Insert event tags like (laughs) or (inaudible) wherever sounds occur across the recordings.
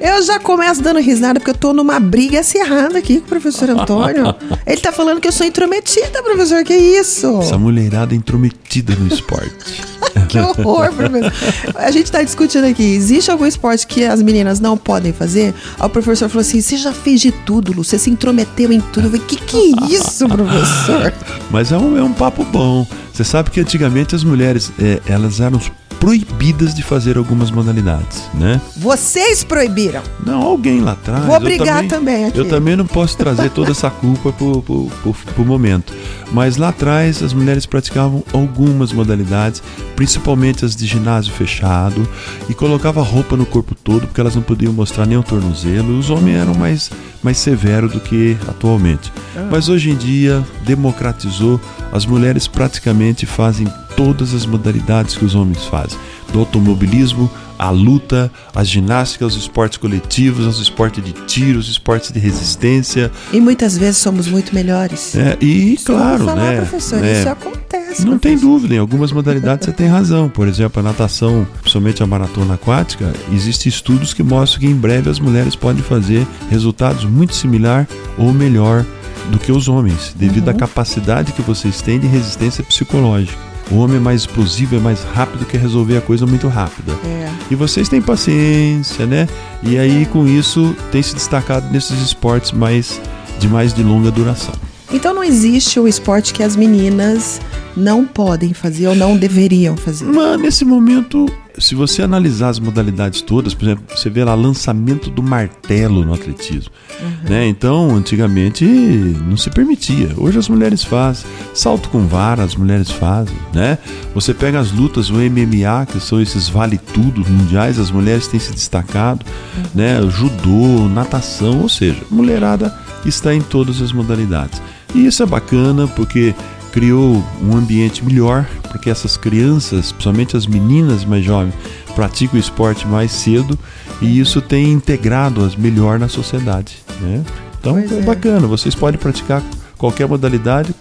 Eu já começo dando risada porque eu tô numa briga acirrada aqui com o professor Antônio. Ele tá falando que eu sou intrometida, professor. Que isso? Essa mulherada intrometida no esporte. (laughs) que horror, professor. A gente tá discutindo aqui. Existe algum esporte que as meninas não podem fazer? Aí o professor falou assim: você já fez de tudo, Lu. Você se intrometeu em tudo. Eu falei, que que é isso, professor? Mas é um, é um papo bom. Você sabe que antigamente as mulheres, é, elas eram proibidas de fazer algumas modalidades, né? Vocês proibiram? Não, alguém lá atrás. Vou brigar também. Eu também não posso trazer toda essa culpa pro, pro, pro, pro, momento. Mas lá atrás as mulheres praticavam algumas modalidades, principalmente as de ginásio fechado, e colocava roupa no corpo todo, porque elas não podiam mostrar nem o tornozelo. Os homens eram mais, mais severos do que atualmente. Ah. Mas hoje em dia democratizou, as mulheres praticamente fazem todas as modalidades que os homens fazem, do automobilismo, a luta, a ginástica, os esportes coletivos, os esportes de tiro, os esportes de resistência. E muitas vezes somos muito melhores. É, e Só claro, falar, né? Professor, né? Isso acontece. Não professor. tem dúvida, em algumas modalidades você tem razão. Por exemplo, a natação, principalmente a maratona aquática, existem estudos que mostram que em breve as mulheres podem fazer resultados muito similar ou melhor do que os homens, devido uhum. à capacidade que vocês têm de resistência psicológica. O homem é mais explosivo, é mais rápido, quer resolver a coisa muito rápida. É. E vocês têm paciência, né? E aí, com isso, tem se destacado nesses esportes mais de mais de longa duração. Então não existe o esporte que as meninas não podem fazer ou não deveriam fazer. Mas nesse momento se você analisar as modalidades todas, por exemplo, você vê lá lançamento do martelo no atletismo. Uhum. Né? Então, antigamente não se permitia. Hoje as mulheres fazem. Salto com vara, as mulheres fazem. Né? Você pega as lutas, o MMA, que são esses vale-tudo mundiais, as mulheres têm se destacado. Uhum. Né? Judô, natação, ou seja, mulherada está em todas as modalidades. E isso é bacana porque criou um ambiente melhor, porque essas crianças, principalmente as meninas mais jovens, praticam o esporte mais cedo e isso tem integrado-as melhor na sociedade. Né? Então é, é bacana, vocês podem praticar qualquer modalidade,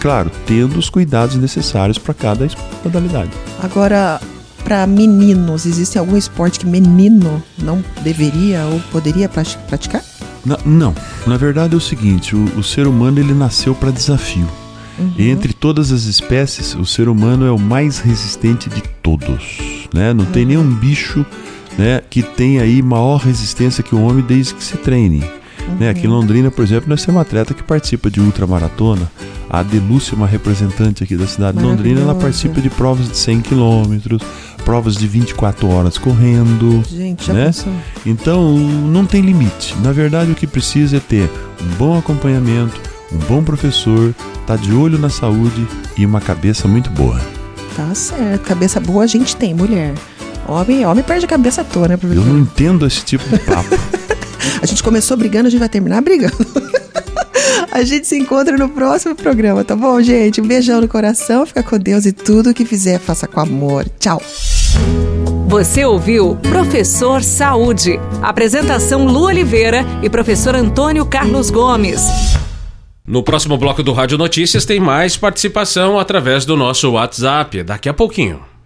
claro, tendo os cuidados necessários para cada modalidade. Agora, para meninos, existe algum esporte que menino não deveria ou poderia praticar? Não, não. na verdade é o seguinte, o, o ser humano ele nasceu para desafio. Uhum. Entre todas as espécies, o ser humano é o mais resistente de todos. Né? Não uhum. tem nenhum bicho né, que tenha aí maior resistência que o homem desde que se treine. Uhum. Né? Aqui em Londrina, por exemplo, nós temos uma atleta que participa de ultramaratona. A Delúcia, uma representante aqui da cidade de Londrina, ela participa de provas de 100 quilômetros, provas de 24 horas correndo. Gente, né? Pensou. Então, não tem limite. Na verdade, o que precisa é ter um bom acompanhamento, um bom professor, tá de olho na saúde e uma cabeça muito boa. Tá certo, cabeça boa a gente tem, mulher. Homem, homem perde a cabeça toda, né, professor? Eu não entendo esse tipo de papo. (laughs) a gente começou brigando, a gente vai terminar brigando. (laughs) a gente se encontra no próximo programa, tá bom, gente? Um beijão no coração, fica com Deus e tudo que fizer, faça com amor. Tchau. Você ouviu Professor Saúde. Apresentação Lu Oliveira e professor Antônio Carlos Gomes. No próximo bloco do Rádio Notícias tem mais participação através do nosso WhatsApp, daqui a pouquinho.